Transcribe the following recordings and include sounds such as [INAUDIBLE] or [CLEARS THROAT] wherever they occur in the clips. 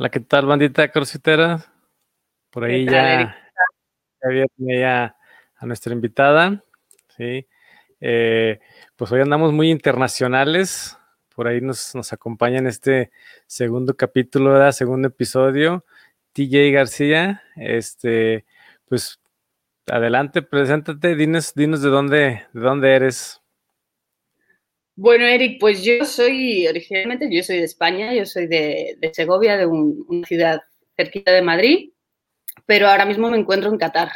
Hola, ¿qué tal, bandita crossfitera? Por ahí ya, ya viene ya a nuestra invitada, ¿sí? Eh, pues hoy andamos muy internacionales, por ahí nos, nos acompaña en este segundo capítulo, ¿verdad? segundo episodio, TJ García, este, pues adelante, preséntate, dinos, dinos de dónde, de dónde eres. Bueno, Eric, pues yo soy, originalmente yo soy de España, yo soy de, Segovia, de una ciudad cerquita de Madrid, pero ahora mismo me encuentro en Qatar.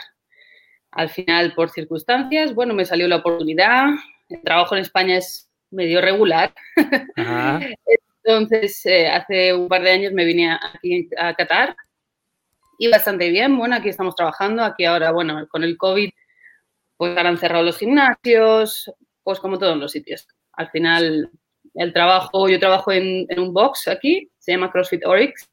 Al final, por circunstancias, bueno, me salió la oportunidad, el trabajo en España es medio regular. [LAUGHS] Entonces, eh, hace un par de años me vine aquí a Qatar y bastante bien. Bueno, aquí estamos trabajando. Aquí ahora, bueno, con el COVID, pues ahora han cerrado los gimnasios, pues como todos los sitios. Al final, el trabajo, yo trabajo en, un box aquí, se llama CrossFit Oryx,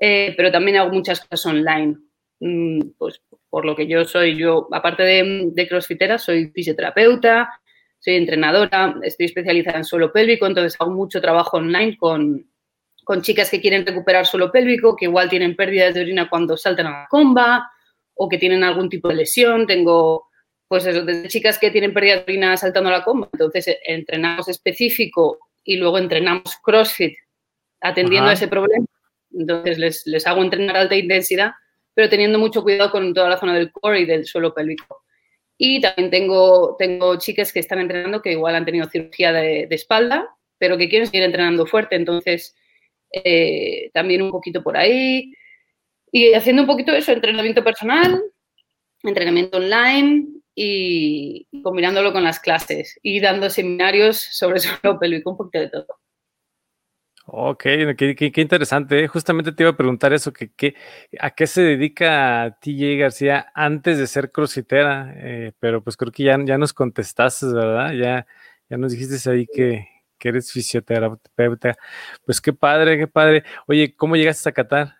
eh, pero también hago muchas cosas online. Mm, pues por lo que yo soy, yo, aparte de, de crossfitera, soy fisioterapeuta, soy entrenadora, estoy especializada en suelo pélvico, entonces hago mucho trabajo online con, con chicas que quieren recuperar suelo pélvico, que igual tienen pérdidas de orina cuando saltan a la comba o que tienen algún tipo de lesión. Tengo pues eso, desde chicas que tienen pérdida de orina saltando la comba, entonces eh, entrenamos específico y luego entrenamos CrossFit atendiendo a ese problema. Entonces les, les, hago entrenar alta intensidad, pero teniendo mucho cuidado con toda la zona del core y del suelo pélvico. Y también tengo, tengo chicas que están entrenando que igual han tenido cirugía de, espalda, pero que quieren seguir entrenando fuerte. Entonces, eh, también un poquito por ahí. Y haciendo un poquito eso, entrenamiento personal, entrenamiento online, y combinándolo con las clases y dando seminarios sobre [LAUGHS] suelo pélvico, un poquito de todo. Ok, qué, interesante. ¿eh? Justamente te iba a preguntar eso, que, ¿a qué se dedica TJ García antes de ser crossfitera? Eh, pero pues creo que ya, ya nos contestaste, ¿verdad? Ya, ya nos dijiste ahí que, que eres fisioterapeuta. Pues qué padre, qué padre. Oye, ¿cómo llegaste a Qatar?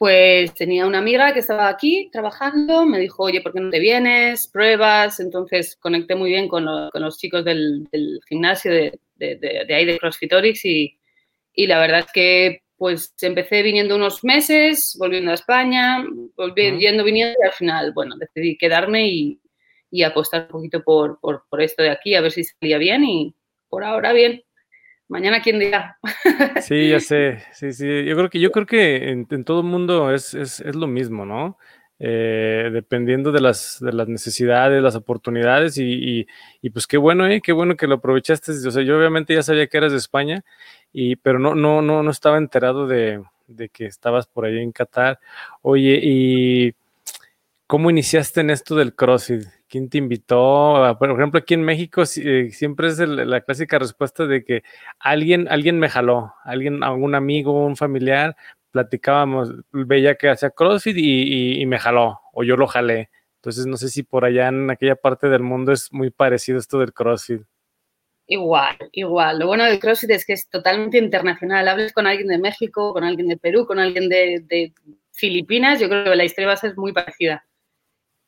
Pues tenía una amiga que estaba aquí trabajando, me dijo, oye, ¿por qué no te vienes? Pruebas. Entonces conecté muy bien con, los chicos del, gimnasio de, ahí de CrossFitorix y, y la verdad es que pues empecé viniendo unos meses, volviendo a España, volviendo, viniendo y al final, bueno, decidí quedarme y, y apostar un poquito por, por, por esto de aquí, a ver si salía bien y por ahora bien mañana quién dirá. [LAUGHS] Sí, ya sé, sí, sí, yo creo que, yo creo que en, todo el mundo es, es, es, lo mismo, ¿no? Eh, dependiendo de las, de las necesidades, las oportunidades y, y, pues qué bueno, ¿eh? Qué bueno que lo aprovechaste. O sea, yo obviamente ya sabía que eras de España, y, pero no, no, no, no estaba enterado de, de que estabas por ahí en Qatar. Oye, ¿y cómo iniciaste en esto del CrossFit? ¿Quién te invitó? Por ejemplo, aquí en México eh, siempre es la clásica respuesta de que alguien, alguien me jaló, alguien, algún amigo, un familiar, platicábamos, veía que hacía CrossFit y, me jaló, o yo lo jalé. Entonces, no sé si por allá en aquella parte del mundo es muy parecido esto del CrossFit. Igual, igual. Lo bueno del CrossFit es que es totalmente internacional. Hables con alguien de México, con alguien de Perú, con alguien de, de Filipinas, yo creo que la historia va a ser muy parecida.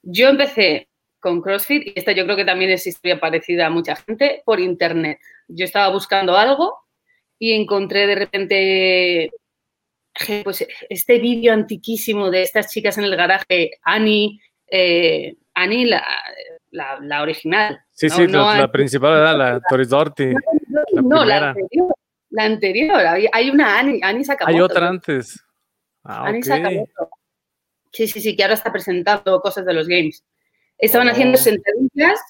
Yo empecé con CrossFit, y esta yo creo que también es historia parecida a mucha gente, por internet. Yo estaba buscando algo y encontré de repente pues, este vídeo antiquísimo de estas chicas en el garaje, Annie, eh, Annie la, la, original. Sí, sí, la, principal era la Toris Dorty. No, la, anterior. La anterior. Hay una Annie, Annie Sakamoto. Hay otra antes. Ah, Annie Sakamoto. Sí, sí, sí, que ahora está presentando cosas de los games. Estaban haciendo oh. sentadillas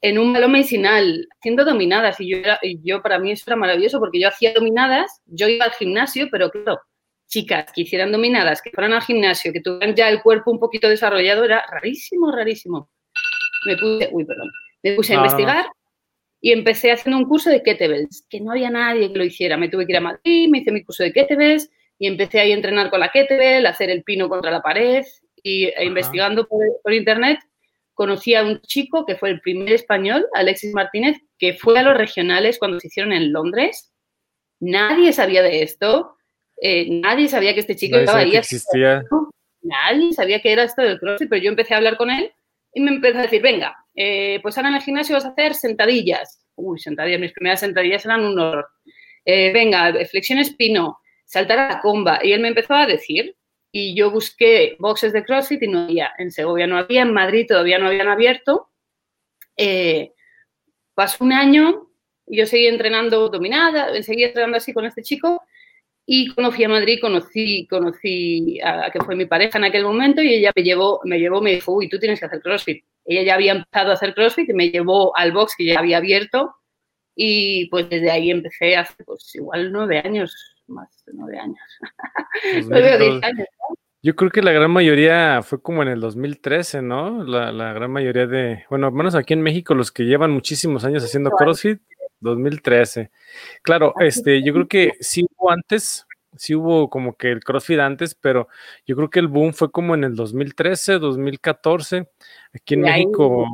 en un balón medicinal, haciendo dominadas. Y yo, yo, para mí eso era maravilloso porque yo hacía dominadas, yo iba al gimnasio, pero claro, chicas que hicieran dominadas, que fueran al gimnasio, que tuvieran ya el cuerpo un poquito desarrollado, era rarísimo, rarísimo. Me puse, uy, perdón, me puse a investigar y empecé haciendo un curso de kettlebells, que no había nadie que lo hiciera. Me tuve que ir a Madrid, me hice mi curso de kettlebells y empecé ahí a entrenar con la kettlebell, a hacer el pino contra la pared y e investigando por internet conocí a un chico que fue el primer español, Alexis Martínez, que fue a los regionales cuando se hicieron en Londres. Nadie sabía de esto. Eh, nadie sabía que este chico estaba ahí. Existía. Nadie sabía que era esto del CrossFit, pero yo empecé a hablar con él y me empezó a decir, venga, eh, pues ahora en el gimnasio vas a hacer sentadillas. Uy, sentadillas, mis primeras sentadillas eran un horror. Eh, venga, flexión espino, saltar a la comba. Y él me empezó a decir, y yo busqué boxes de CrossFit y no había. En Segovia no había, en Madrid todavía no habían abierto. Eh, pasó un año, yo seguí entrenando dominada, seguí entrenando así con este chico y cuando fui a Madrid conocí, conocí a que fue mi pareja en aquel momento y ella me llevó, me llevó, me dijo, uy, tú tienes que hacer CrossFit. Ella ya había empezado a hacer CrossFit y me llevó al box que ya había abierto y pues desde ahí empecé hace pues igual nueve años, más de nueve años. [LAUGHS] años Yo creo que la gran mayoría fue como en el 2013, ¿no? La, la, gran mayoría de, bueno, al menos aquí en México, los que llevan muchísimos años haciendo CrossFit, 2013. Claro, este, yo creo que sí hubo antes, sí hubo como que el CrossFit antes, pero yo creo que el boom fue como en el 2013, 2014. Aquí en México,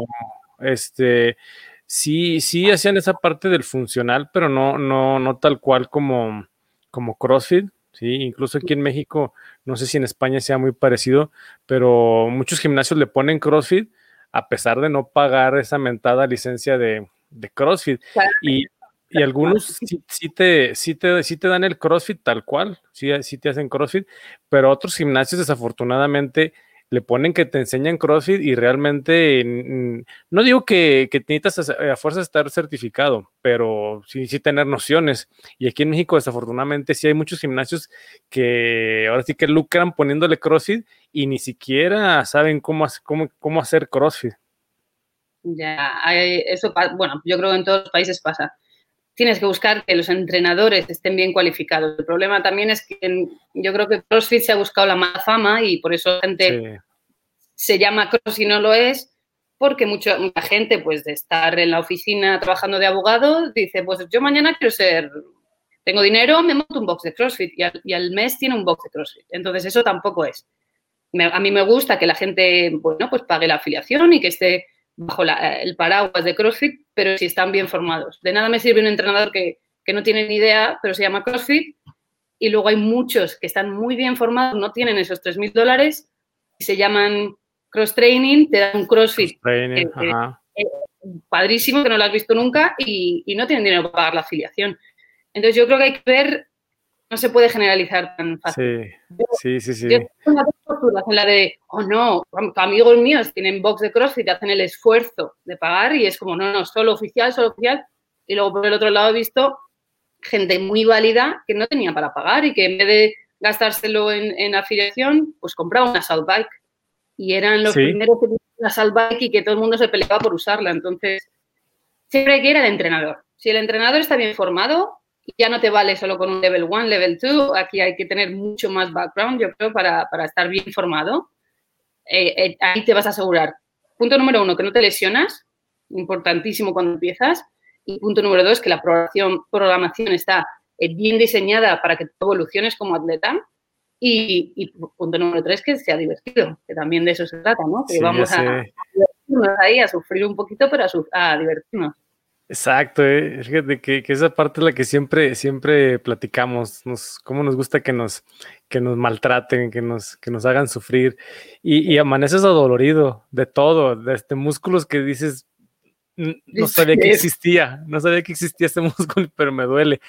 este, sí, sí hacían esa parte del funcional, pero no, no, no tal cual como, como CrossFit. Sí, incluso aquí en México, no sé si en España sea muy parecido, pero muchos gimnasios le ponen CrossFit a pesar de no pagar esa mentada licencia de, de CrossFit. Y, y, algunos sí, te, sí, te, sí te dan el CrossFit tal cual, sí, sí te hacen CrossFit, pero otros gimnasios desafortunadamente le ponen que te enseñan CrossFit y realmente, no digo que, necesitas a, fuerza estar certificado, pero sí, sí tener nociones. Y aquí en México, desafortunadamente, sí hay muchos gimnasios que ahora sí que lucran poniéndole CrossFit y ni siquiera saben cómo, cómo, cómo hacer CrossFit. Ya, eso, bueno, yo creo que en todos los países pasa. Tienes que buscar que los entrenadores estén bien cualificados. El problema también es que yo creo que CrossFit se ha buscado la mala fama y por eso la gente se llama Cross y no lo es, porque mucha, mucha gente, pues de estar en la oficina trabajando de abogado, dice, pues yo mañana quiero ser, tengo dinero, me monto un box de CrossFit y al, y al mes tiene un box de CrossFit. Entonces eso tampoco es. a mí me gusta que la gente, bueno, pues pague la afiliación y que esté bajo el paraguas de CrossFit, pero si están bien formados. De nada me sirve un entrenador que, no tiene ni idea, pero se llama CrossFit, y luego hay muchos que están muy bien formados, no tienen esos 3.000 dólares, y se llaman Cross Training, te dan un CrossFit. padrísimo, que no lo has visto nunca, y, y no tienen dinero para pagar la afiliación. Entonces yo creo que hay que ver no se puede generalizar tan fácil. Sí, sí, sí. Yo tengo dos posturas en la de, oh no, amigos míos tienen box de CrossFit, hacen el esfuerzo de pagar y es como, no, no, solo oficial, solo oficial. Y luego por el otro lado he visto gente muy válida que no tenía para pagar y que en vez de gastárselo en, afiliación, pues compraba una Salt Bike. Y eran los primeros que tenían una Salt Bike y que todo el mundo se peleaba por usarla. Entonces, siempre hay que ir al entrenador. Si el entrenador está bien formado, ya no te vale solo con un level 1, level 2, aquí hay que tener mucho más background, yo creo, para, estar bien formado. Eh, eh, ahí te vas a asegurar. Punto número uno, que no te lesionas, importantísimo cuando empiezas. Y punto número dos, que la programación, programación está eh, bien diseñada para que tú evoluciones como atleta. Y, punto número tres, que sea divertido, que también de eso se trata, ¿no? Que vamos a, divertirnos ahí, a sufrir un poquito, pero a divertirnos. Exacto, eh. fíjate que, esa parte es la que siempre, siempre platicamos, nos, cómo nos gusta que nos, que nos maltraten, que nos, que nos hagan sufrir, y, y amaneces adolorido de todo, de este músculos que dices, no sabía que existía, no sabía que existía este [LAUGHS] músculo, pero me duele.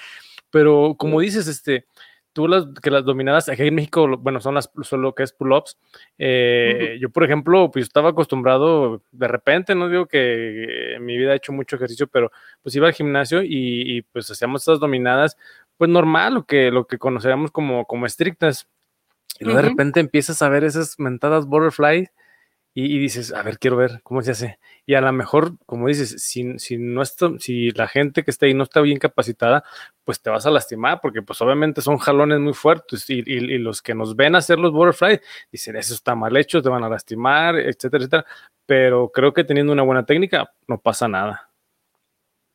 Pero como dices, este, tú las que las dominadas, aquí en México, bueno, son las son lo que es pull-ups. Eh, yo, por ejemplo, pues estaba acostumbrado de repente, no digo que en mi vida he hecho mucho ejercicio, pero pues iba al gimnasio y, pues hacíamos estas dominadas, pues normal, lo que, lo que conoceríamos como, como estrictas. Y de repente empiezas a ver esas mentadas butterfly y, dices, a ver, quiero ver cómo se hace. Y a lo mejor, como dices, si, si, no está, si la gente que está ahí no está bien capacitada, pues te vas a lastimar, porque pues obviamente son jalones muy fuertes y, y, los que nos ven hacer los butterfly dicen, eso está mal hecho, te van a lastimar, etcétera, etcétera. Pero creo que teniendo una buena técnica no pasa nada.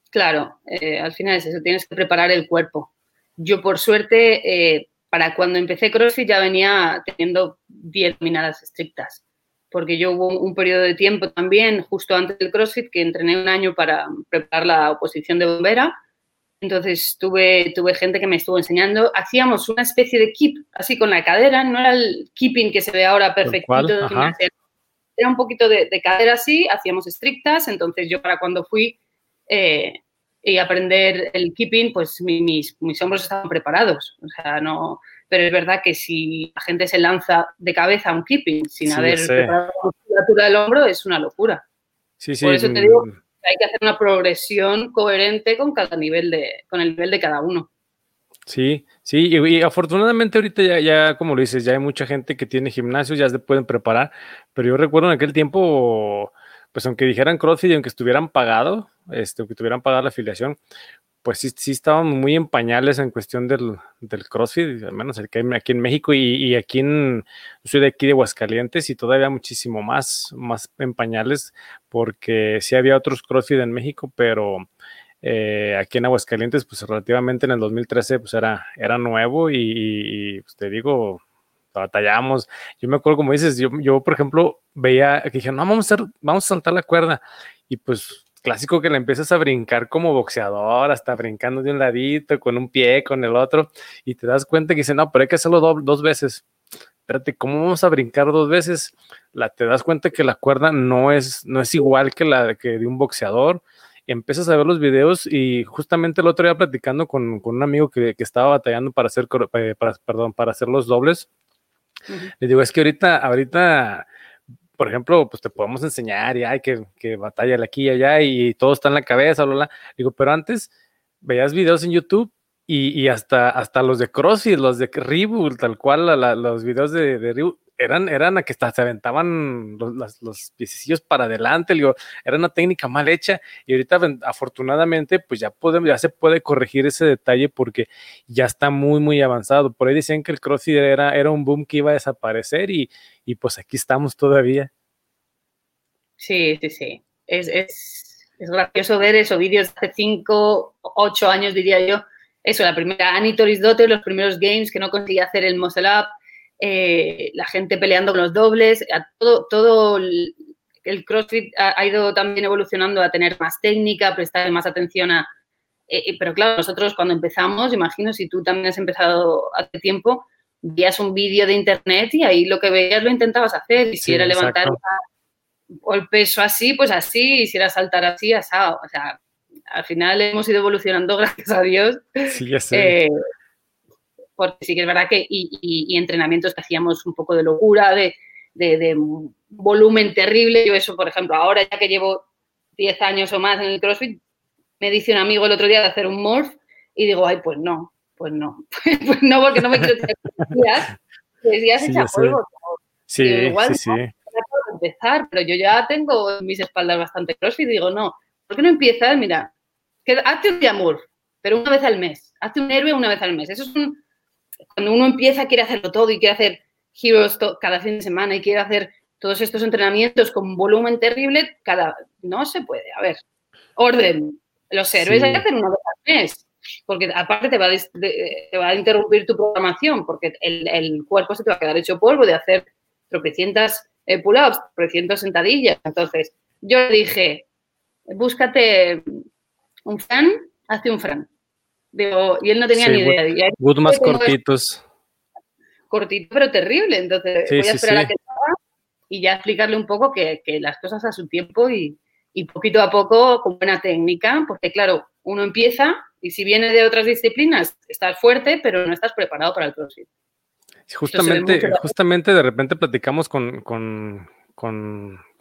Claro, eh, al final es eso, tienes que preparar el cuerpo. Yo por suerte, eh, para cuando empecé CrossFit ya venía teniendo 10 minadas estrictas porque yo hubo un periodo de tiempo también, justo antes del CrossFit, que entrené un año para preparar la oposición de bombera. Entonces tuve, tuve gente que me estuvo enseñando. Hacíamos una especie de keep, así con la cadera, no era el keeping que se ve ahora perfectito. Era un poquito de, cadera así, hacíamos estrictas. Entonces yo para cuando fui, eh, y aprender el keeping, pues mis, mis hombros estaban preparados. O sea, no, pero es verdad que si la gente se lanza de cabeza a un keeping sin haber preparado la musculatura del hombro, es una locura. Sí, sí. Por eso te digo que hay que hacer una progresión coherente con cada nivel de, con el nivel de cada uno. Sí, sí, y, afortunadamente ahorita ya, ya, como lo dices, ya hay mucha gente que tiene gimnasio, ya se pueden preparar, pero yo recuerdo en aquel tiempo, pues aunque dijeran CrossFit y aunque estuvieran pagado, este, aunque tuvieran pagado la afiliación, pues sí, sí estaban muy en pañales en cuestión del, del CrossFit, al menos el que hay aquí en México y, aquí en, soy de aquí de Aguascalientes y todavía muchísimo más, más en pañales, porque sí había otros CrossFit en México, pero eh, aquí en Aguascalientes, pues relativamente en el 2013, pues era, era nuevo y, pues, te digo, batallamos. Yo me acuerdo, como dices, yo, yo por ejemplo, veía que dije, no, vamos a, vamos a saltar la cuerda. Y pues clásico que la empiezas a brincar como boxeador, hasta brincando de un ladito, con un pie, con el otro, y te das cuenta que dice, no, pero hay que hacerlo dos veces. Espérate, ¿cómo vamos a brincar dos veces? La, te das cuenta que la cuerda no es, no es igual que la que de un boxeador. Empiezas a ver los videos y justamente el otro día platicando con, con un amigo que, que, estaba batallando para hacer, eh, para, perdón, para hacer los dobles. Le digo, es que ahorita, ahorita por ejemplo, pues te podemos enseñar y hay que, que batalla aquí y allá y todo está en la cabeza, bla, bla. Digo, pero antes veías videos en YouTube y, y hasta, hasta los de CrossFit, los de Reboot, tal cual, los videos de, de eran, eran a que hasta se aventaban los, los, piecillos para adelante, digo, era una técnica mal hecha y ahorita afortunadamente pues ya, podemos, ya se puede corregir ese detalle porque ya está muy, muy avanzado. Por ahí decían que el CrossFit era, era un boom que iba a desaparecer y, y pues aquí estamos todavía. Sí, sí, sí. Es, es, es gracioso ver esos vídeos de hace 5, 8 años, diría yo. Eso, la primera Annie Dotter, los primeros games que no conseguía hacer el muscle up, eh, la gente peleando con los dobles, todo, todo el, CrossFit ha, ido también evolucionando a tener más técnica, prestar más atención a... Eh, eh, pero claro, nosotros cuando empezamos, imagino si tú también has empezado hace tiempo, veías un vídeo de internet y ahí lo que veías lo intentabas hacer. Y si era levantar el peso así, pues así, y si era saltar así, asado. O sea, al final hemos ido evolucionando, [LAUGHS] gracias a Dios. Sí, ya sé. Eh, porque sí que es verdad que, y, entrenamientos que hacíamos un poco de locura, de, de, volumen terrible. Yo eso, por ejemplo, ahora ya que llevo 10 años o más en el CrossFit, me dice un amigo el otro día de hacer un morph y digo, ay, pues no, pues no, [LAUGHS] pues no, porque no me quiero tener días, días sí, echa polvo. Sí, igual, sí, sí. empezar, pero yo ya tengo mis espaldas bastante crossfit y digo, no, ¿por qué no empiezas? Mira, que, hazte un Yamur, pero una vez al mes, hazte un héroe una vez al mes. Eso es un, cuando uno empieza, quiere hacerlo todo y quiere hacer heroes cada fin de semana y quiere hacer todos estos entrenamientos con volumen terrible, cada, no se puede. A ver, orden. Los héroes hay que hacer una vez al mes porque aparte te va, a, te va a interrumpir tu programación, porque el, cuerpo se te va a quedar hecho polvo de hacer tropecientas eh, pull-ups, tropecientas sentadillas. Entonces, yo le dije, búscate un fran, hazte un fran. Digo, y él no tenía ni idea. Good más cortitos. Cortito, pero terrible. Entonces, voy a esperar a que y ya explicarle un poco que, que las cosas a su tiempo y, y poquito a poco con buena técnica, porque claro, uno empieza y si viene de otras disciplinas, estás fuerte, pero no estás preparado para el CrossFit. Justamente, justamente de repente platicamos con,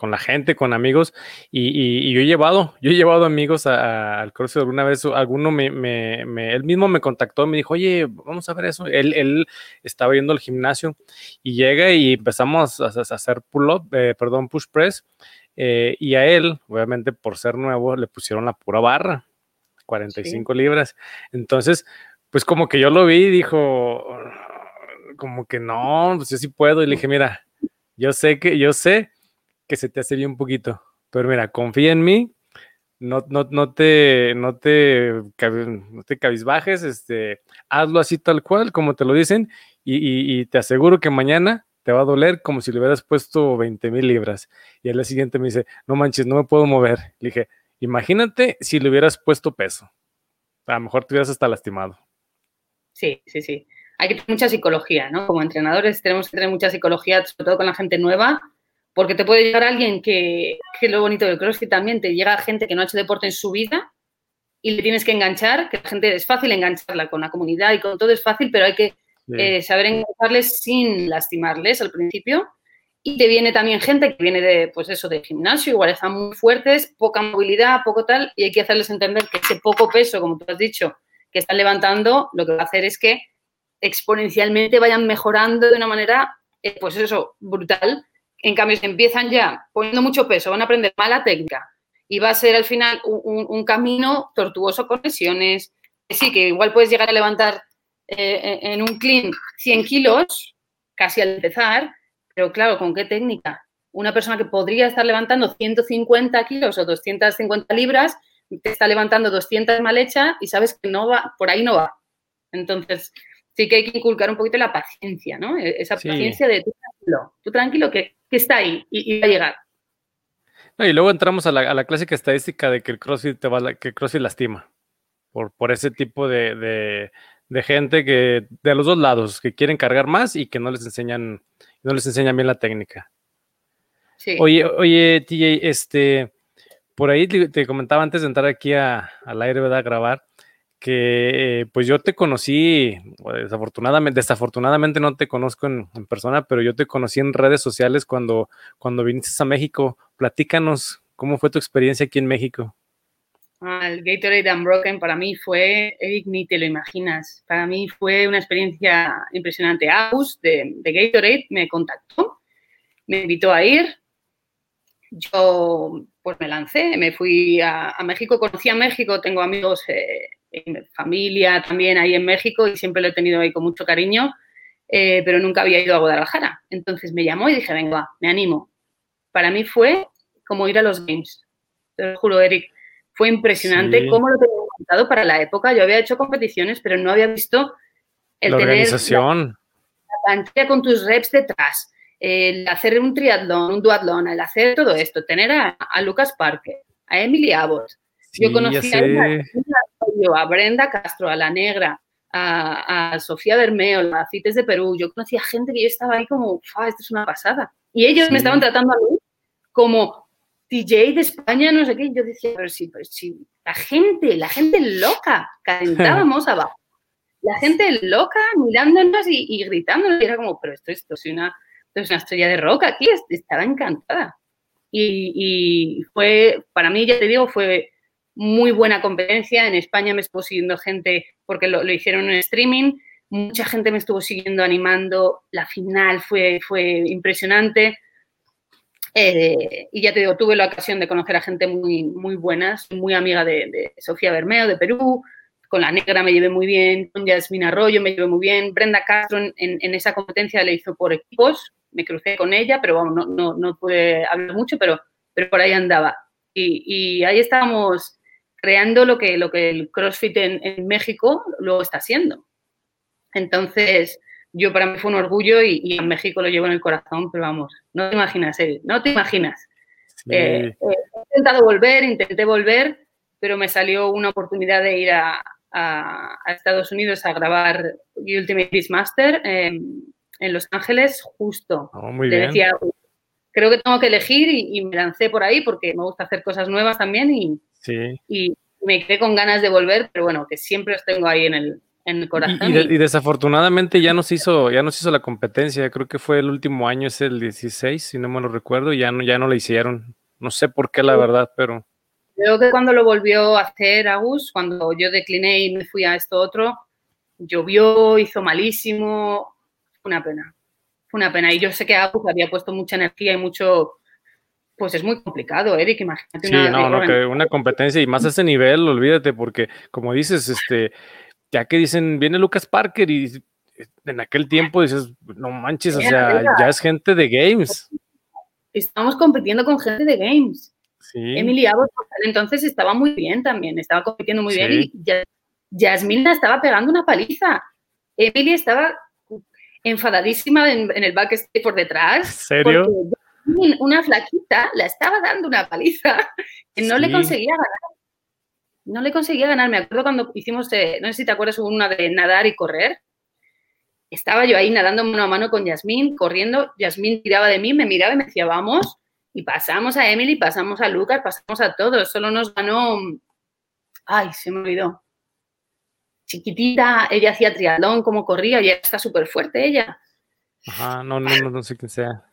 la gente, con amigos, y, yo he llevado, yo he llevado amigos al CrossFit alguna vez, alguno me, me, él mismo me contactó, me dijo, oye, vamos a ver eso. Él, él estaba yendo al gimnasio y llega y empezamos a, hacer pull-up, eh, perdón, push press, eh, y a él, obviamente por ser nuevo, le pusieron la pura barra, 45 libras. Entonces, pues como que yo lo vi y dijo, como que no, pues yo sí puedo. Y le dije, mira, yo sé que, yo sé que se te hace bien un poquito, pero mira, confía en mí, no, no, no te, no te, no te cabizbajes, este, hazlo así tal cual, como te lo dicen, y, y te aseguro que mañana te va a doler como si le hubieras puesto 20 mil libras. Y al día siguiente me dice, no manches, no me puedo mover. Le dije, imagínate si le hubieras puesto peso. A lo mejor te hubieras hasta lastimado. Sí, sí, sí. Hay que tener mucha psicología, ¿no? Como entrenadores tenemos que tener mucha psicología, sobre todo con la gente nueva, porque te puede llegar alguien que, que lo bonito del CrossFit también, te llega gente que no ha hecho deporte en su vida y le tienes que enganchar, que la gente es fácil engancharla con la comunidad y con todo es fácil, pero hay que eh, saber engancharles sin lastimarles al principio. Y te viene también gente que viene de, pues eso, de gimnasio, igual están muy fuertes, poca movilidad, poco tal, y hay que hacerles entender que ese poco peso, como tú has dicho, que están levantando, lo que va a hacer es que exponencialmente vayan mejorando de una manera, eh, pues eso, brutal. En cambio, si empiezan ya poniendo mucho peso, van a aprender mala técnica y va a ser al final un, camino tortuoso con lesiones. Sí, que igual puedes llegar a levantar eh, en un clean 100 kilos casi al empezar, pero claro, ¿con qué técnica? Una persona que podría estar levantando 150 kilos o 250 libras, te está levantando 200 mal hecha y sabes que no va, por ahí no va. Entonces, sí que hay que inculcar un poquito la paciencia, ¿no? E-, esa paciencia de tú tranquilo, tú tranquilo que, está ahí y, va a llegar. y luego entramos a la, clásica estadística de que el CrossFit te va que el CrossFit lastima. Por, por ese tipo de, gente que, de los dos lados, que quieren cargar más y que no les enseñan, no les enseñan bien la técnica. Sí. Oye, oye, TJ, este, por ahí te comentaba antes de entrar aquí a, al aire, ¿verdad? A grabar, que pues yo te conocí, desafortunadamente, desafortunadamente no te conozco en, persona, pero yo te conocí en redes sociales cuando, cuando viniste a México. Platícanos, ¿cómo fue tu experiencia aquí en México? El Gatorade Unbroken para mí fue, Eric, ni te lo imaginas, para mí fue una experiencia impresionante. Agus de, de Gatorade me contactó, me invitó a ir, yo pues me lancé, me fui a, México, conocí a México, tengo amigos eh, familia también ahí en México y siempre lo he tenido ahí con mucho cariño, eh, pero nunca había ido a Guadalajara. Entonces me llamó y dije, venga, me animo. Para mí fue como ir a los Games. Te lo juro, Eric. Fue impresionante cómo lo tenía montado para la época. Yo había hecho competiciones, pero no había visto el la organización. La, pantalla con tus reps detrás, el hacer un triatlón, un duatlón, el hacer todo esto, tener a, Lucas Parker, a Emily Abbott. Yo conocí a, a Brenda Castro, a La Negra, a, Sofía Bermeo, a Cites de Perú. Yo conocía gente que yo estaba ahí como, esto es una pasada. Y ellos me estaban tratando a mí como DJ de España, no sé qué. yo decía, pero sí, pero sí, la gente, la gente loca, calentábamos [LAUGHS] abajo. La gente loca mirándonos y, y gritándonos. Y era como, pero esto, esto, es una, es una estrella de rock aquí. Estaba encantada. Y, y, fue, para mí, ya te digo, fue muy buena competencia. En España me estuvo siguiendo gente porque lo, hicieron en streaming. Mucha gente me estuvo siguiendo, animando. La final fue, fue impresionante. Eh, y ya te digo, tuve la ocasión de conocer a gente muy, muy buena. muy amiga de, Sofía Bermeo, de Perú. Con la negra me llevé muy bien. Con Yasmin Arroyo me llevé muy bien. Brenda Castro en, esa competencia le hizo por equipos. Me crucé con ella, pero no, no, no pude hablar mucho, pero, pero por ahí andaba. Y, y ahí estábamos creando lo que, lo que el CrossFit en, México luego está haciendo. Entonces, yo para mí fue un orgullo y, en México lo llevo en el corazón, pero vamos, no te imaginas, no te imaginas. Eh, eh, he intentado volver, intenté volver, pero me salió una oportunidad de ir a, Estados Unidos a grabar Ultimate Beastmaster en Los Ángeles justo. Oh, muy bien. Decía, creo que tengo que elegir y, me lancé por ahí porque me gusta hacer cosas nuevas también y, y me quedé con ganas de volver, pero bueno, que siempre os tengo ahí en el, en el corazón. Y, desafortunadamente ya nos hizo, ya nos hizo la competencia, creo que fue el último año, es el 16, si no me lo recuerdo, ya no, ya no la hicieron. No sé por qué, la verdad, pero. Creo que cuando lo volvió a hacer Agus, cuando yo decliné y me fui a esto otro, llovió, hizo malísimo, fue una pena. Fue una pena. Y yo sé que Agus había puesto mucha energía y mucho, pues es muy complicado, Eric, imagínate. Sí, no, no, que una competencia y más a ese nivel, olvídate, porque como dices, este, ya que dicen, viene Lucas Parker y en aquel tiempo dices, no manches, o sea, ya es gente de games. Estamos compitiendo con gente de games. Sí. Emily Abbott, entonces estaba muy bien también, estaba compitiendo muy bien y Yasmina estaba pegando una paliza. Emily estaba enfadadísima en, el backstage por detrás. ¿Serio? una flaquita la estaba dando una paliza que no le conseguía ganar. No le conseguía ganar. Me acuerdo cuando hicimos, no sé si te acuerdas, una de nadar y correr. Estaba yo ahí nadando mano a mano con Yasmín, corriendo. Yasmín tiraba de mí, me miraba y me decía, vamos. Y pasamos a Emily, pasamos a Lucas, pasamos a todos. Solo nos ganó ay, se me olvidó. Chiquitita, ella hacía triatlón, como corría, y está súper fuerte ella. Ajá, no, no, no, sé quién sea.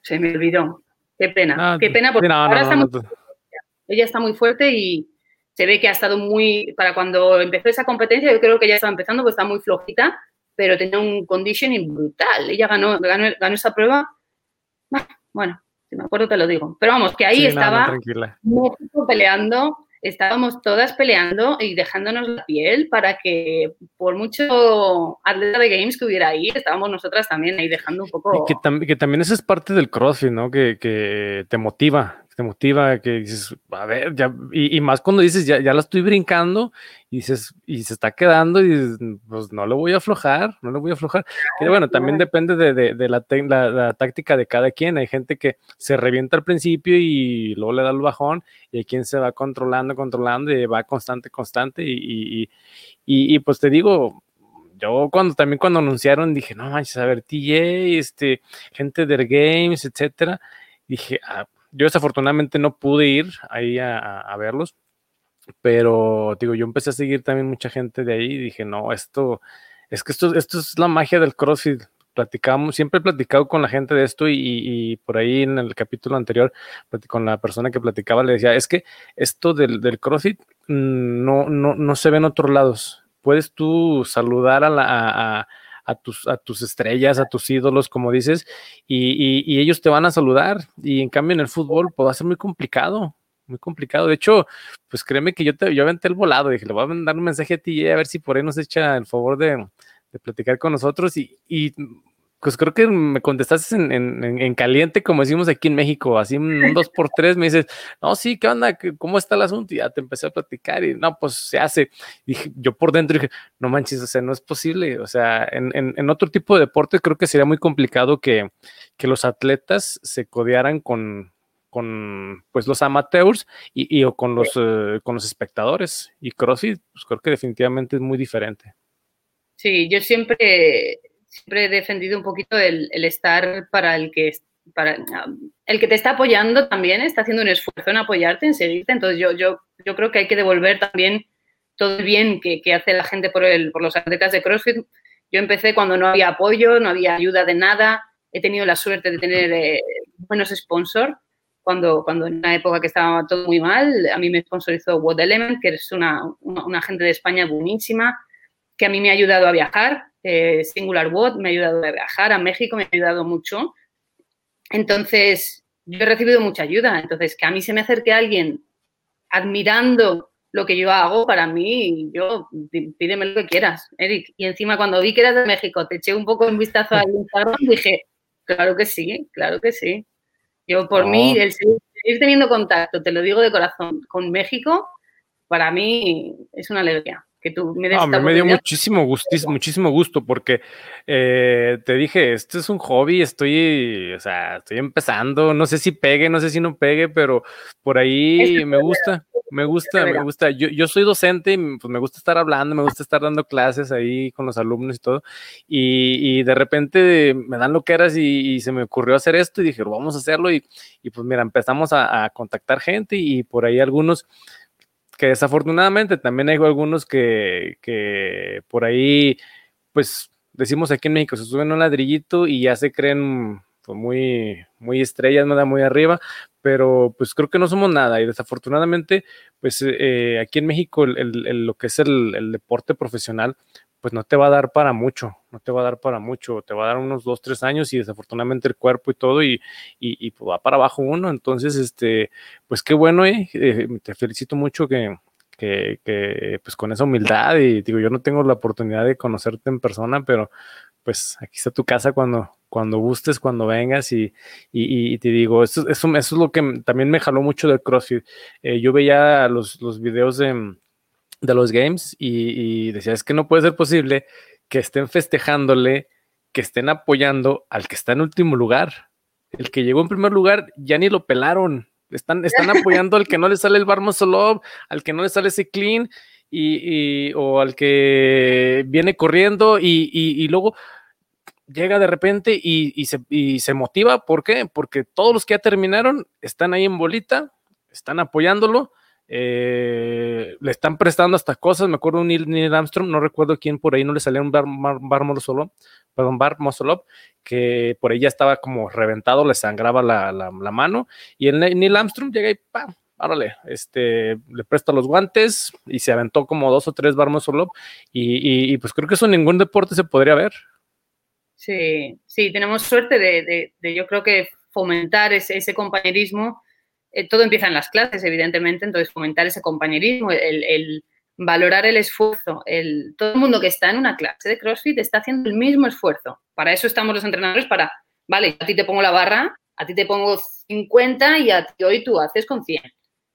Se me olvidó. Qué pena, qué pena, porque ahora está muy ella está muy fuerte y se ve que ha estado muy, para cuando empezó esa competencia, yo creo que ya estaba empezando, pues está muy flojita, pero tenía un conditioning brutal. Ella ganó, ganó, ganó esa prueba. Bueno, si me acuerdo te lo digo. Pero vamos, que ahí estaba peleando, estábamos todas peleando y dejándonos la piel para que por mucho atleta de games que hubiera ahí, estábamos nosotras también ahí dejando un poco... Y que, que también eso es parte del CrossFit, ¿no? Que, que te motiva, te motiva, que dices, a ver, ya, y, más cuando dices, ya, ya la estoy brincando, y dices, y se está quedando, y dices, pues no lo voy a aflojar, no lo voy a aflojar. Que bueno, también depende de, de, la, la, táctica de cada quien. Hay gente que se revienta al principio y luego le da el bajón, y hay quien se va controlando, controlando, y va constante, constante, y, y, y pues te digo, yo cuando también cuando anunciaron dije, no manches, a ver, TJ, este, gente de Games, etcétera, dije, ah, yo desafortunadamente no pude ir ahí a, verlos, pero digo, yo empecé a seguir también mucha gente de ahí y dije, no, esto, es que esto, esto es la magia del CrossFit. Platicamos, siempre he platicado con la gente de esto y, por ahí en el capítulo anterior, con la persona que platicaba, le decía, es que esto del, del CrossFit mm, no, no, no se ve en otros lados. Puedes tú saludar a la, a tus, a tus estrellas, a tus ídolos, como dices, y, ellos te van a saludar. Y en cambio en el fútbol puede ser muy complicado, muy complicado. De hecho, pues créeme que yo, te, yo aventé el volado, dije, le voy a mandar un mensaje a ti a ver si por ahí nos echa el favor de, platicar con nosotros y, y pues creo que me contestaste en, caliente, como decimos aquí en México, así un dos por tres, me dices, no, sí, ¿qué onda? ¿Cómo está el asunto? Y ya te empecé a platicar y no, pues se hace. dije, yo por dentro dije, no manches, o sea, no es posible. O sea, en, otro tipo de deporte creo que sería muy complicado que, los atletas se codearan con, con pues los amateurs y, o con los, eh, con los espectadores. Y CrossFit, pues creo que definitivamente es muy diferente. Sí, yo siempre siempre he defendido un poquito el, estar para el que para el que te está apoyando también está haciendo un esfuerzo en apoyarte, en seguirte. Entonces yo, yo, yo creo que hay que devolver también todo el bien que, hace la gente por, el, por los atletas de CrossFit. Yo empecé cuando no había apoyo, no había ayuda de nada. He tenido la suerte de tener eh, buenos sponsors. Cuando, cuando en una época que estaba todo muy mal, a mí me sponsorizó What Element, que es una, una, una gente de España buenísima, que a mí me ha ayudado a viajar eh, Singular Bot me ha ayudado a viajar a México, me ha ayudado mucho. Entonces, yo he recibido mucha ayuda. Entonces, que a mí se me acerque alguien admirando lo que yo hago, para mí, yo, pídeme lo que quieras, Eric. Y encima, cuando vi que eras de México, te eché un poco un vistazo al Instagram y dije, claro que sí, claro que sí. Yo, por mí, el seguir teniendo contacto, te lo digo de corazón, con México, para mí es una alegría tú me me dio muchísimo gusto, muchísimo gusto porque eh, te dije, esto es un hobby, estoy, o sea, estoy empezando, no sé si pegue, no sé si no pegue, pero por ahí me gusta, me gusta, me gusta. Yo, yo soy docente y pues me gusta estar hablando, me gusta estar dando clases ahí con los alumnos y todo, y, de repente me dan lo que eras y, se me ocurrió hacer esto y dije, vamos a hacerlo y, pues mira, empezamos a, a contactar gente y por ahí algunos que desafortunadamente también hay algunos que, que por ahí, pues decimos aquí en México, se suben un ladrillito y ya se creen pues, muy, muy estrellas, muy arriba, pero pues creo que no somos nada y desafortunadamente, pues eh, aquí en México el, lo que es el, deporte profesional, pues no te va a dar para mucho, no te va a dar para mucho, te va a dar unos dos, tres años y desafortunadamente el cuerpo y todo y, y, pues va para abajo uno. Entonces, este, pues qué bueno, eh, eh te felicito mucho que, que, que, pues con esa humildad y digo, yo no tengo la oportunidad de conocerte en persona, pero pues aquí está tu casa cuando, cuando gustes, cuando vengas y, y, te digo, eso, eso, eso, es lo que también me jaló mucho del CrossFit. Eh, yo veía los, los videos de de los games y, decía, es que no puede ser posible que estén festejándole, que estén apoyando al que está en último lugar. El que llegó en primer lugar ya ni lo pelaron. Están, están apoyando al que no le sale el bar al que no le sale ese clean y, o al que viene corriendo y, y luego llega de repente se, y se motiva. ¿Por qué? Porque todos los que ya terminaron están ahí en bolita, están apoyándolo eh, le están prestando hasta cosas. Me acuerdo un Neil, Armstrong, no recuerdo quién por ahí no le salió un bar, bar, perdón, bar que por ahí ya estaba como reventado, le sangraba la, mano. Y el Neil Armstrong llega y ¡pam! Árale, este, le presta los guantes y se aventó como dos o tres bar y, y, pues creo que eso en ningún deporte se podría ver. Sí, sí, tenemos suerte de, de, yo creo que fomentar ese compañerismo eh, todo empieza en las clases, evidentemente, entonces fomentar ese compañerismo, el, valorar el esfuerzo. El, todo el mundo que está en una clase de CrossFit está haciendo el mismo esfuerzo. Para eso estamos los entrenadores, para, vale, a ti te pongo la barra, a ti te pongo 50 y a ti hoy tú haces con 100.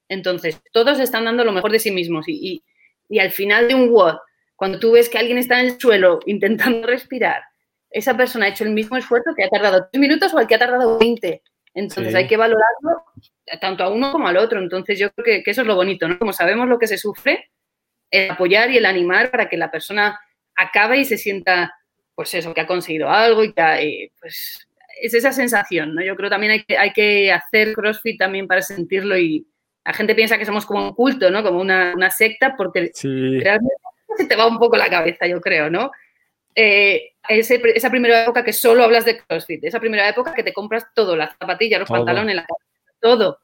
Entonces, todos están dando lo mejor de sí mismos y, y al final de un WOD, cuando tú ves que alguien está en el suelo intentando respirar, esa persona ha hecho el mismo esfuerzo que ha tardado 3 minutos o el que ha tardado 20. Entonces hay que valorarlo tanto a uno como al otro. Entonces yo creo que, eso es lo bonito, ¿no? Como sabemos lo que se sufre, el apoyar y el animar para que la persona acabe y se sienta, pues eso, que ha conseguido algo y que, pues es esa sensación, ¿no? Yo creo también hay que, hay que hacer CrossFit también para sentirlo y la gente piensa que somos como un culto, ¿no? Como una, secta porque realmente se te va un poco la cabeza, yo creo, ¿no? Eh, esa primera época que solo hablas de CrossFit, esa primera época que te compras todo, las zapatillas, los pantalones, la todo.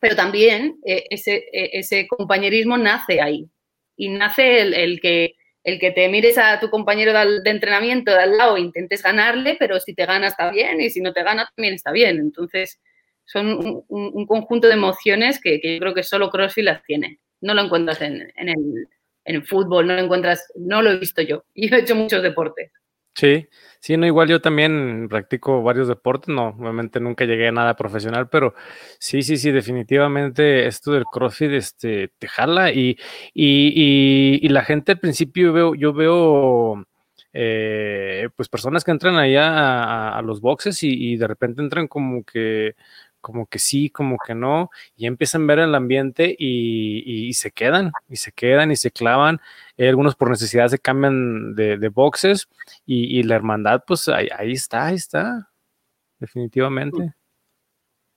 Pero también eh, ese, eh, ese, compañerismo nace ahí. Y nace el, que, el que te mires a tu compañero de, entrenamiento de al lado e intentes ganarle, pero si te gana está bien y si no te gana también está bien. Entonces, son un, conjunto de emociones que, yo creo que solo CrossFit las tiene. No lo encuentras en, en, el, en fútbol, no encuentras, no lo he visto yo. [LAUGHS] Y he hecho muchos deportes. Sí, sí, no, igual yo también practico varios deportes, no, obviamente nunca llegué a nada profesional, pero sí, sí, sí, definitivamente esto del CrossFit este, te jala y, y, y, la gente al principio veo, yo veo eh, pues personas que entran allá a, los boxes y, de repente entran como que como que sí, como que no, y empiezan a ver el ambiente y, se quedan, y se quedan y se clavan. Eh, algunos por necesidad se cambian de, boxes y, la hermandad, pues ahí, está, ahí está, definitivamente.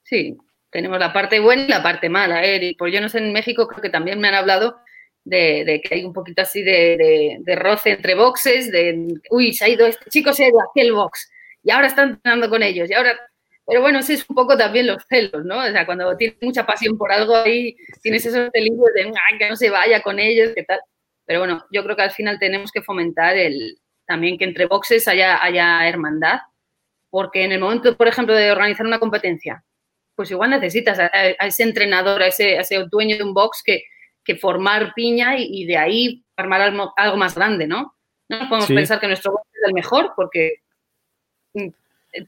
Sí, tenemos la parte buena y la parte mala. ¿eh? Por yo no sé, en México creo que también me han hablado de, que hay un poquito así de, roce entre boxes, de, uy, se ha ido, este chico se ha ido a aquel box y ahora están entrenando con ellos y ahora pero bueno, ese es un poco también los celos, ¿no? O sea, cuando tienes mucha pasión por algo ahí, tienes esos celos de que no se vaya con ellos, qué tal. Pero bueno, yo creo que al final tenemos que fomentar el, también que entre boxes haya, haya hermandad, porque en el momento, por ejemplo, de organizar una competencia, pues igual necesitas a, ese entrenador, a ese, ese, dueño de un box que, que formar piña y, de ahí armar algo, más grande, ¿no? No podemos pensar que nuestro box es el mejor porque mm,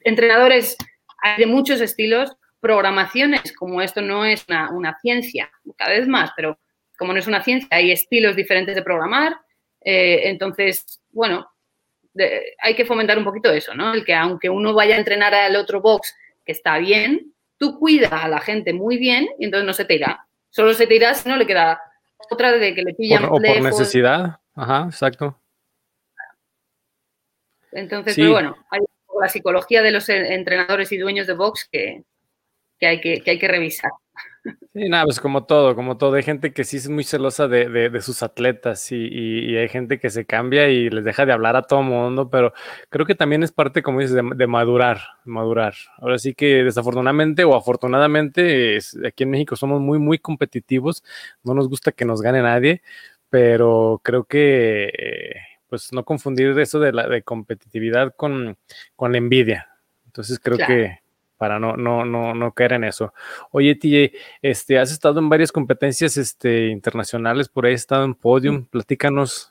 entrenadores hay de muchos estilos, programaciones, como esto no es una, ciencia, cada vez más, pero como no es una ciencia, hay estilos diferentes de programar, eh, entonces, bueno, hay que fomentar un poquito eso, ¿no? El que aunque uno vaya a entrenar al otro box que está bien, tú cuidas a la gente muy bien y entonces no se te irá. Solo se te irá si no le queda otra de que le pillan. o por necesidad, ajá, exacto. Entonces, pero bueno, hay la psicología de los entrenadores y dueños de box que, hay, que, hay que revisar. Sí, nada, pues como todo, como todo. Hay gente que sí es muy celosa de, sus atletas y, hay gente que se cambia y les deja de hablar a todo mundo, pero creo que también es parte, como dices, de, madurar, madurar. Ahora sí que desafortunadamente o afortunadamente aquí en México somos muy, muy competitivos, no nos gusta que nos gane nadie, pero creo que... Eh, pues no confundir eso de la de competitividad con, la envidia. Entonces creo que para no, no, no, no caer en eso. Oye, TJ, este, has estado en varias competencias este, internacionales, por ahí has estado en podium, platícanos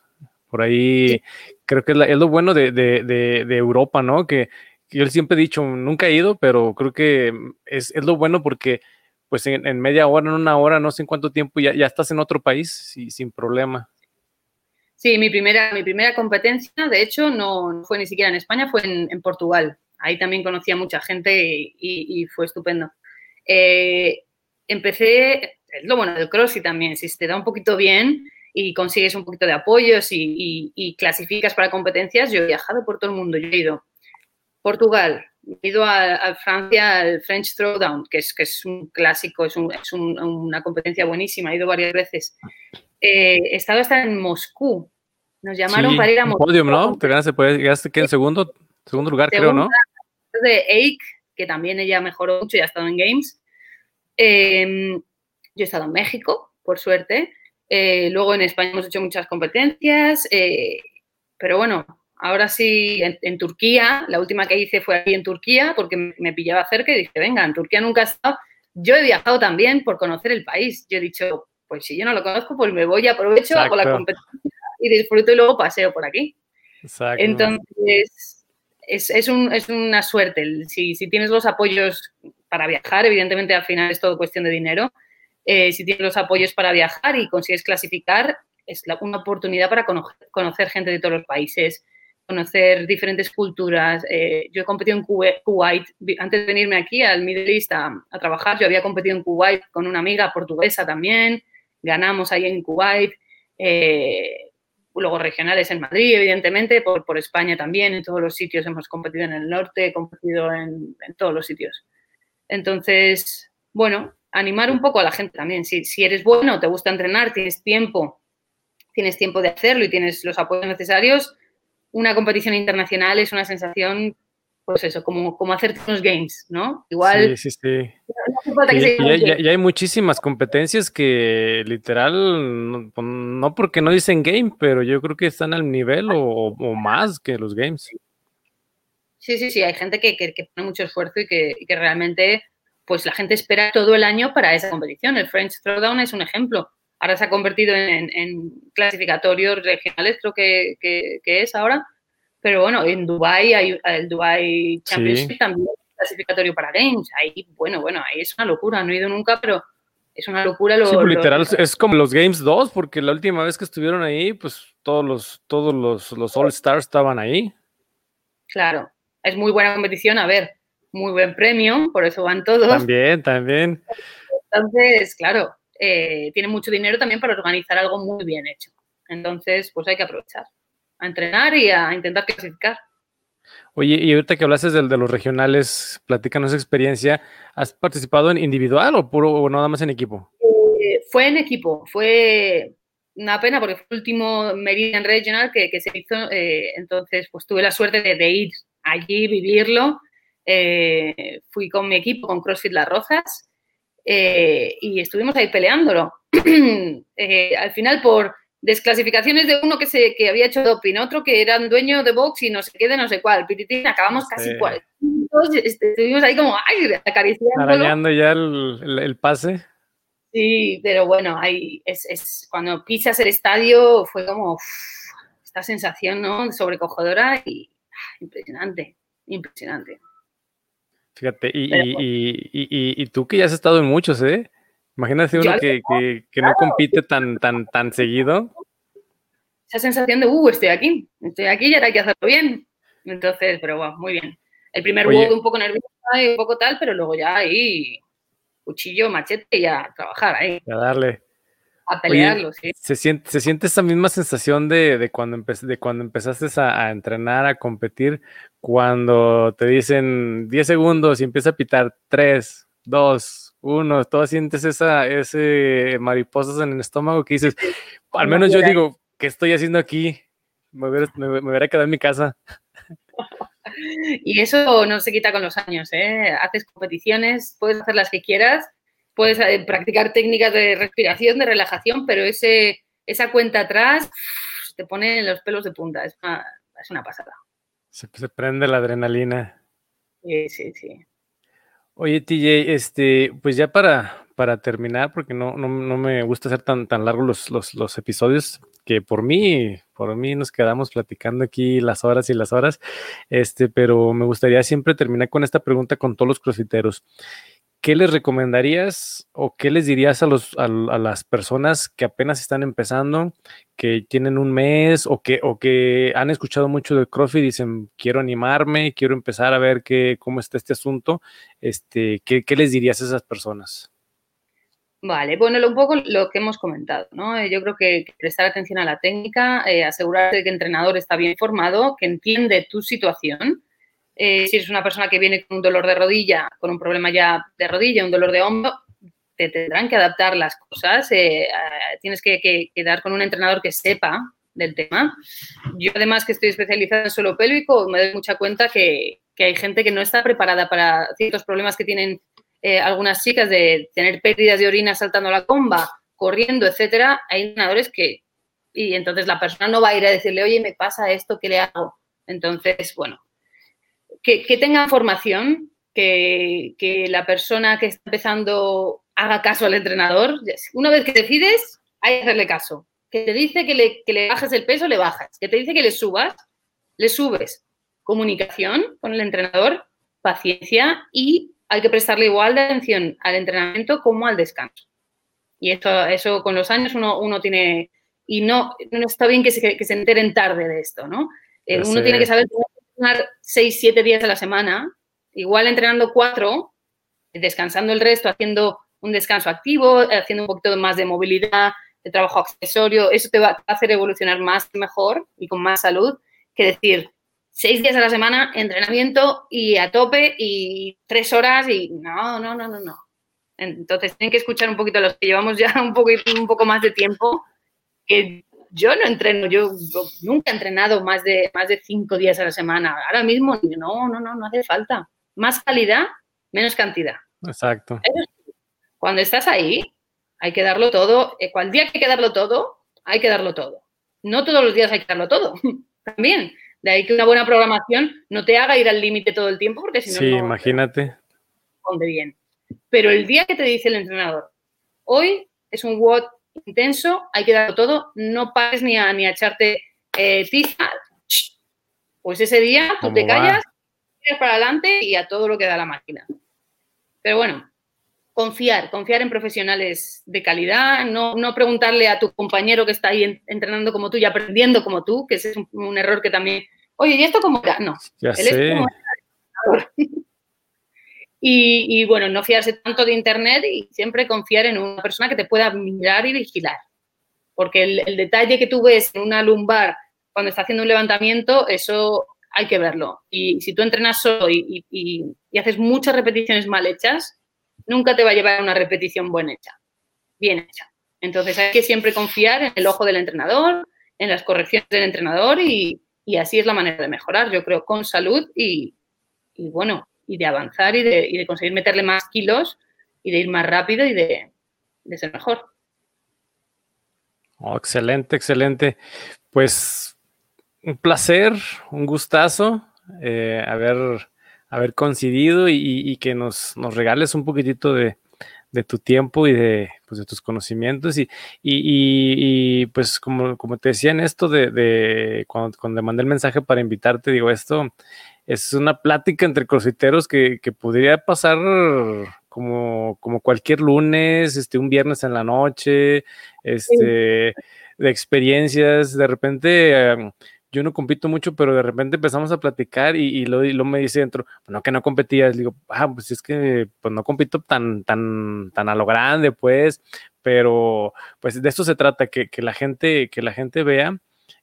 por ahí. Creo que es, lo bueno de, Europa, ¿no? Que, yo siempre he dicho, nunca he ido, pero creo que es, lo bueno porque pues en, media hora, en una hora, no sé en cuánto tiempo, ya, ya estás en otro país y, sin problema. Sí, mi primera, mi primera competencia, de hecho, no fue ni siquiera en España, fue en, Portugal. Ahí también conocí a mucha gente y, fue estupendo. Eh, empecé, es lo bueno del cross y también, si te da un poquito bien y consigues un poquito de apoyos y, clasificas para competencias, yo he viajado por todo el mundo, yo he ido Portugal. He ido a, Francia al French Throwdown, que es, que es un clásico, es, una competencia buenísima. He ido varias veces. Eh, he estado hasta en Moscú. Nos llamaron para ir a Moscú. Podium, ¿no? Te ganaste, llegaste en segundo, segundo lugar, creo, ¿no? De Eik, que también ella mejoró mucho y ha estado en Games. Em, yo he estado en México, por suerte. Eh, luego en España hemos hecho muchas competencias. Eh, pero bueno, ahora sí, en, Turquía, la última que hice fue aquí en Turquía, porque me, pillaba cerca y dije, venga, en Turquía nunca he estado. Yo he viajado también por conocer el país. Yo he dicho, pues si yo no lo conozco, pues me voy, aprovecho, hago la competencia y disfruto y luego paseo por aquí. Exacto. Entonces, es, una suerte. Si, tienes los apoyos para viajar, evidentemente al final es todo cuestión de dinero. Eh, si tienes los apoyos para viajar y consigues clasificar, es una oportunidad para conocer, gente de todos los países, conocer diferentes culturas. Eh, yo he competido en Kuwait, antes de venirme aquí al Middle East a, trabajar, yo había competido en Kuwait con una amiga portuguesa también, ganamos ahí en Kuwait. Eh, luego regionales en Madrid, evidentemente, por, por, España también, en todos los sitios hemos competido en el norte, competido en, todos los sitios. Entonces, bueno, animar un poco a la gente también. Si, si eres bueno, te gusta entrenar, tienes tiempo, tienes tiempo de hacerlo y tienes los apoyos necesarios, una competición internacional es una sensación pues eso, como, como hacerte unos games, ¿no? Igual. Sí, sí, sí. Y, hay muchísimas competencias que literal, pues, no, porque no dicen game, pero yo creo que están al nivel o, más que los games. Sí, sí, sí, hay gente que, que, pone mucho esfuerzo y que, que, realmente, pues la gente espera todo el año para esa competición. El French Throwdown es un ejemplo. Ahora se ha convertido en, en clasificatorios regionales, creo que, es ahora pero bueno, en Dubai hay el Dubai Championship también clasificatorio para Games. Ahí, bueno, bueno, ahí es una locura. No he ido nunca, pero es una locura lo, sí, pues, literal es como los Games 2, porque la última vez que estuvieron ahí, pues todos los, todos los, los All Stars estaban ahí. Claro, es muy buena competición, a ver, muy buen premio, por eso van todos. También, también. Entonces, claro, eh, tiene mucho dinero también para organizar algo muy bien hecho. Entonces, pues hay que aprovechar a entrenar y a intentar clasificar. Oye, y ahorita que hablaste de, de los regionales, platícanos experiencia. ¿Has participado en individual o puro o nada más en equipo? Eh, fue en equipo, fue una pena porque fue el último Meridian Regional que, se hizo, eh, entonces pues tuve la suerte de, ir allí, vivirlo. Eh, fui con mi equipo, con CrossFit Las Rozas, y estuvimos ahí peleándolo. [CLEARS THROAT] al final, por, desclasificaciones de uno que se que había hecho doping, otro que era dueño de box y no sé qué de no sé cuál, pititín, acabamos casi cual. Este, estuvimos ahí como ay, acariciando. Arañando ya el, pase. Sí, pero bueno, ahí es, cuando pisas el estadio fue como esta sensación ¿no? sobrecogedora y ah, impresionante, impresionante. Fíjate, y, y, y, tú que ya has estado en muchos, ¿eh? Imagínate uno que, no compite tan, tan, tan seguido. Esa sensación de, uh, estoy aquí, estoy aquí y ahora hay que hacerlo bien. Entonces, pero bueno, muy bien. El primer Oye, un poco nervioso y un poco tal, pero luego ya ahí, cuchillo, machete y ya a trabajar ahí. A darle. A pelearlo, sí. ¿se siente, ¿Se siente esa misma sensación de, cuando, de cuando empezaste a, a, entrenar, a competir, cuando te dicen 10 segundos y empieza a pitar 3, 2, uno, todas sientes esa, ese mariposas en el estómago que dices, al menos yo digo, ¿qué estoy haciendo aquí? Me hubiera, me, quedado en mi casa. [LAUGHS] Y eso no se quita con los años, ¿eh? Haces competiciones, puedes hacer las que quieras, puedes eh, practicar técnicas de respiración, de relajación, pero ese, esa cuenta atrás te pone los pelos de punta, es una, es una pasada. Se, se prende la adrenalina. Sí, sí, sí. Oye, TJ, este, pues ya para, para terminar, porque no, no, me gusta hacer tan, tan largos los, los, episodios, que por mí, por mí nos quedamos platicando aquí las horas y las horas, este, pero me gustaría siempre terminar con esta pregunta con todos los crossfiteros. ¿Qué les recomendarías o qué les dirías a, los, a, las personas que apenas están empezando, que tienen un mes o que, o que han escuchado mucho de CrossFit y dicen, quiero animarme, quiero empezar a ver qué, cómo está este asunto? Este, ¿qué, les dirías a esas personas? Vale, bueno, un poco lo que hemos comentado, ¿no? Yo creo que prestar atención a la técnica, eh, asegurarse de que el entrenador está bien formado, que entiende tu situación, eh, si eres una persona que viene con un dolor de rodilla, con un problema ya de rodilla, un dolor de hombro, te tendrán que adaptar las cosas. Eh, tienes que, que, dar con un entrenador que sepa del tema. Yo, además, que estoy especializada en suelo pélvico, me doy mucha cuenta que, que hay gente que no está preparada para ciertos problemas que tienen eh, algunas chicas de tener pérdidas de orina saltando la comba, corriendo, etcétera. Hay entrenadores que. Y entonces la persona no va a ir a decirle, oye, me pasa esto, ¿qué le hago? Entonces, bueno, que, que tengan formación, que, que, la persona que está empezando haga caso al entrenador. Una vez que decides, hay que hacerle caso. Que te dice que le, que le bajes el peso, le bajas. Que te dice que le subas, le subes comunicación con el entrenador, paciencia y hay que prestarle igual de atención al entrenamiento como al descanso. Y eso, eso con los años uno, uno tiene, y no, no está bien que se, que se enteren tarde de esto, ¿no? Eh, uno tiene que saber entrenar seis, siete días a la semana, igual entrenando cuatro, descansando el resto, haciendo un descanso activo, haciendo un poquito más de movilidad, de trabajo accesorio, eso te va a hacer evolucionar más mejor y con más salud que decir, seis días a la semana, entrenamiento y a tope y tres horas y no, no, no, no, no. Entonces tienen que escuchar un poquito a los que llevamos ya [LAUGHS] un poco, un poco más de tiempo, que yo no entreno, yo, nunca he entrenado más de, más de cinco días a la semana. Ahora mismo no, no, no, no hace falta. Más calidad, menos cantidad. Exacto. Cuando estás ahí, hay que darlo todo. Eh, cual día que hay que darlo todo, hay que darlo todo. No todos los días hay que darlo todo. [LAUGHS] También. De ahí que una buena programación no te haga ir al límite todo el tiempo, porque si no. Sí, imagínate. Responde bien. Pero el día que te dice el entrenador, hoy es un WOD intenso, hay que darlo todo, no pares ni a, ni a echarte eh, tiza, pues ese día tú te callas, tiras para adelante y a todo lo que da la máquina. Pero bueno, confiar, confiar en profesionales de calidad, no, no preguntarle a tu compañero que está ahí entrenando como tú y aprendiendo como tú, que ese es un, error que también, oye, ¿y esto cómo era? No, ya sé. [LAUGHS] y, bueno, no fiarse tanto de Internet y siempre confiar en una persona que te pueda mirar y vigilar. Porque el, detalle que tú ves en una lumbar cuando está haciendo un levantamiento, eso hay que verlo. Y si tú entrenas solo y, y haces muchas repeticiones mal hechas, nunca te va a llevar a una repetición buena hecha, bien hecha. Entonces hay que siempre confiar en el ojo del entrenador, en las correcciones del entrenador y, así es la manera de mejorar, yo creo, con salud y, bueno, y de avanzar y de, conseguir meterle más kilos y de ir más rápido y de, ser mejor. Oh, excelente, excelente. Pues un placer, un gustazo eh, haber haber coincidido y, que nos, nos, regales un poquitito de, tu tiempo y de, pues, de tus conocimientos. Y, y, pues como, como te decía en esto de, de cuando, cuando, mandé el mensaje para invitarte, digo, esto es una plática entre crossfiteros que, que podría pasar como, como cualquier lunes, este, un viernes en la noche, este, de experiencias, de repente... Yo no compito mucho, pero de repente empezamos a platicar y, y, lo, me dice dentro, bueno, que no competías. digo, ah, pues es que pues no compito tan, tan, tan a lo grande, pues, pero pues de esto se trata, que, la, gente, que la gente vea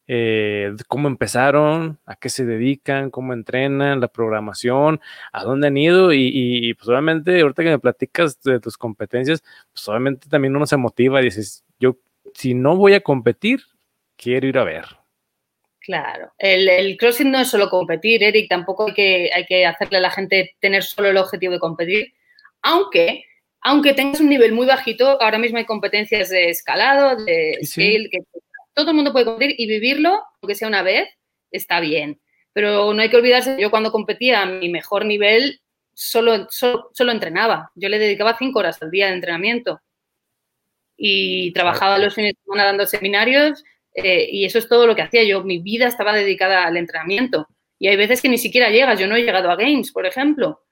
eh, cómo empezaron, a qué se dedican, cómo entrenan, la programación, a dónde han ido y, y, pues obviamente ahorita que me platicas de tus competencias, pues obviamente también uno se motiva y dices, yo si no voy a competir, quiero ir a ver. Claro, el, el, crossfit no es solo competir, Eric, tampoco hay que, hay que hacerle a la gente tener solo el objetivo de competir, aunque, aunque tengas un nivel muy bajito, ahora mismo hay competencias de escalado, de scale, que todo el mundo puede competir y vivirlo, aunque sea una vez, está bien. Pero no hay que olvidarse, yo cuando competía a mi mejor nivel, solo, solo, solo entrenaba. Yo le dedicaba cinco horas al día de entrenamiento y trabajaba los fines de semana dando seminarios eh, y eso es todo lo que hacía yo. Mi vida estaba dedicada al entrenamiento. Y hay veces que ni siquiera llegas. Yo no he llegado a Games, por ejemplo.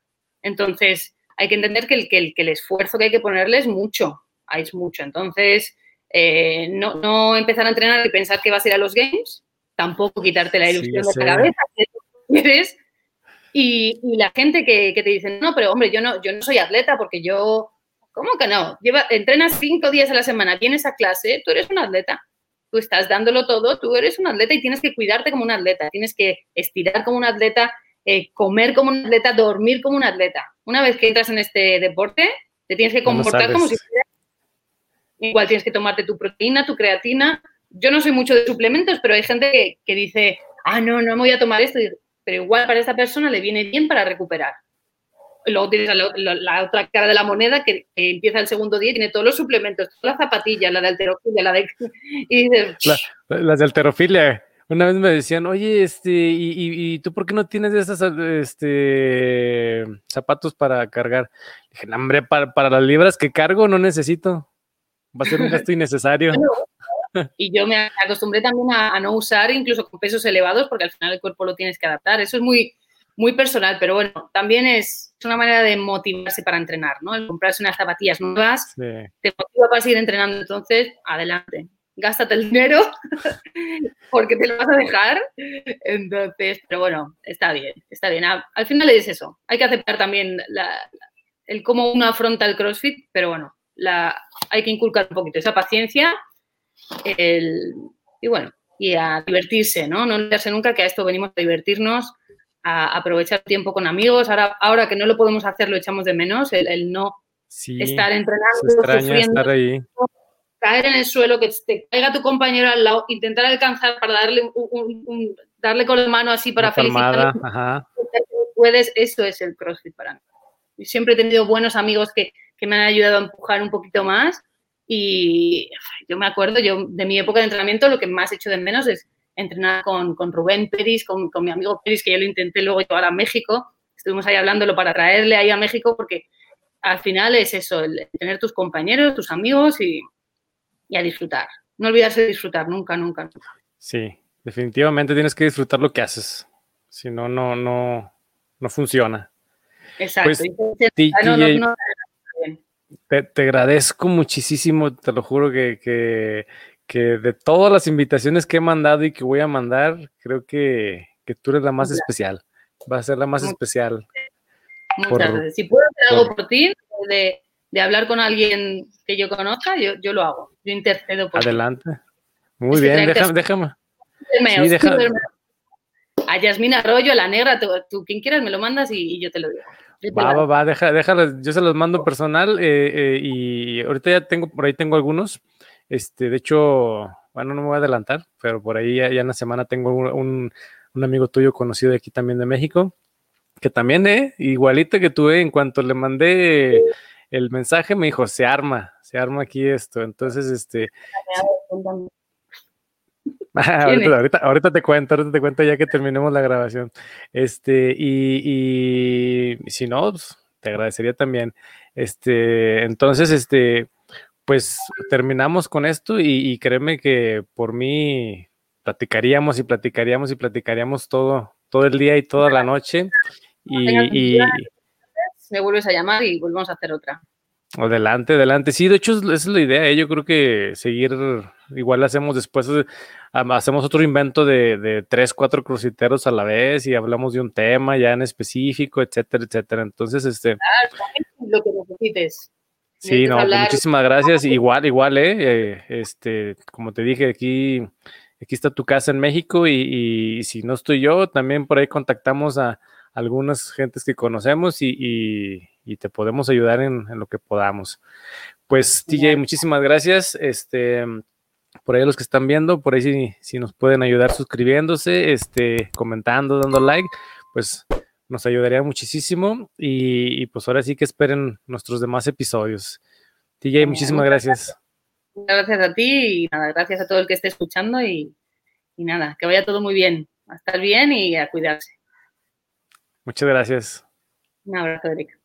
Entonces, hay que entender que el, que el, que el esfuerzo que hay que ponerle es mucho. Es mucho. Entonces, eh, no, no, empezar a entrenar y pensar que vas a ir a los Games. Tampoco quitarte la ilusión de la cabeza. Que y, y, la gente que, que, te dice, no, pero hombre, yo no, yo no soy atleta porque yo, ¿cómo que no? Lleva, entrenas cinco días a la semana, vienes a clase, tú eres un atleta tú estás dándolo todo, tú eres un atleta y tienes que cuidarte como un atleta, tienes que estirar como un atleta eh, comer como un atleta, dormir como un atleta. Una vez que entras en este deporte, te tienes que comportar como si fueras... Igual tienes que tomarte tu proteína, tu creatina. Yo no soy mucho de suplementos, pero hay gente que, dice, ah, no, no me voy a tomar esto. Pero igual para esta persona le viene bien para recuperar. Luego tienes la, otra cara de la moneda que, empieza el segundo día y tiene todos los suplementos, todas las zapatillas, la de alterofilia, la de... [LAUGHS] Y las de alterofilia. Una vez me decían, oye, este, ¿y, tú por qué no tienes esos este, zapatos para cargar? Dije, hombre, para, las libras que cargo no necesito. Va a ser un gasto innecesario. [LAUGHS] y yo me acostumbré también a, no usar incluso con pesos elevados porque al final el cuerpo lo tienes que adaptar. Eso es muy, muy personal, pero bueno, también es, una manera de motivarse para entrenar, ¿no? El comprarse unas zapatillas nuevas te motiva para seguir entrenando, entonces, adelante gástate el dinero [LAUGHS] porque te lo vas a dejar. Entonces, pero bueno, está bien, está bien. Al final es eso. Hay que aceptar también el cómo uno afronta el CrossFit, pero bueno, la, hay que inculcar un poquito esa paciencia y bueno, y a divertirse, ¿no? No olvidarse nunca que a esto venimos a divertirnos, a aprovechar tiempo con amigos. Ahora, ahora que no lo podemos hacer, lo echamos de menos, el, no estar entrenando, sufriendo. Estar ahí caer en el suelo, que te caiga tu compañero al lado, intentar alcanzar para darle un, darle con la mano así para felicitarle. Puedes, eso es el CrossFit para mí. siempre he tenido buenos amigos que, me han ayudado a empujar un poquito más y yo me acuerdo, yo de mi época de entrenamiento lo que más he hecho de menos es entrenar con, Rubén Peris, con, mi amigo Peris, que yo lo intenté luego llevar a México. Estuvimos ahí hablándolo para traerle ahí a México porque al final es eso, el tener tus compañeros, tus amigos y, y a disfrutar. No olvidarse de disfrutar, nunca, nunca, Sí, definitivamente tienes que disfrutar lo que haces. Si no, no, no, no funciona. Exacto. Pues, te, agradezco muchísimo, te lo juro que, que, de todas las invitaciones que he mandado y que voy a mandar, creo que, tú eres la más especial. Va a ser la más especial. Muchas gracias. Si puedo hacer algo por ti, de, de hablar con alguien que yo conozca, yo, yo lo hago. Yo intercedo por Adelante. Muy bien, déjame. déjame. Sí, déjame. A Yasmina Arroyo, a la negra, tú, quien quieras me lo mandas y, yo te lo digo. Va, va, va, deja, déjalo, yo se los mando personal eh, eh, y ahorita ya tengo, por ahí tengo algunos. Este, de hecho, bueno, no me voy a adelantar, pero por ahí ya, en la semana tengo un, un, amigo tuyo conocido de aquí también de México, que también, eh, igualito que tuve, en cuanto le mandé el mensaje me dijo, se arma, se arma aquí esto. Entonces, este... [LAUGHS] ahorita, ahorita, te cuento, ahorita te cuento ya que terminemos la grabación. Este, y, si no, pues, te agradecería también. Este, entonces, este, pues terminamos con esto y, créeme que por mí platicaríamos y platicaríamos y platicaríamos todo, todo el día y toda la noche. y, me vuelves a llamar y volvemos a hacer otra. Adelante, adelante. Sí, de hecho, esa es la idea. ¿eh? Yo creo que seguir, igual hacemos después, hacemos otro invento de, tres, cuatro cruciteros a la vez y hablamos de un tema ya en específico, etcétera, etcétera. Entonces, este. lo que necesites. Sí, no, pues, muchísimas gracias. Igual, igual, ¿eh? ¿eh? Este, como te dije, aquí, aquí está tu casa en México y, y si no estoy yo, también por ahí contactamos a algunas gentes que conocemos y, te podemos ayudar en, lo que podamos. Pues TJ, muchísimas gracias. Este, por ahí los que están viendo, por ahí si, nos pueden ayudar suscribiéndose, este, comentando, dando like, pues nos ayudaría muchísimo. Y, pues ahora sí que esperen nuestros demás episodios. TJ, muchísimas gracias. Gracias a ti y nada, gracias a todo el que esté escuchando y, y nada, que vaya todo muy bien. A estar bien y a cuidarse. Muchas gracias. Un abrazo, Erika.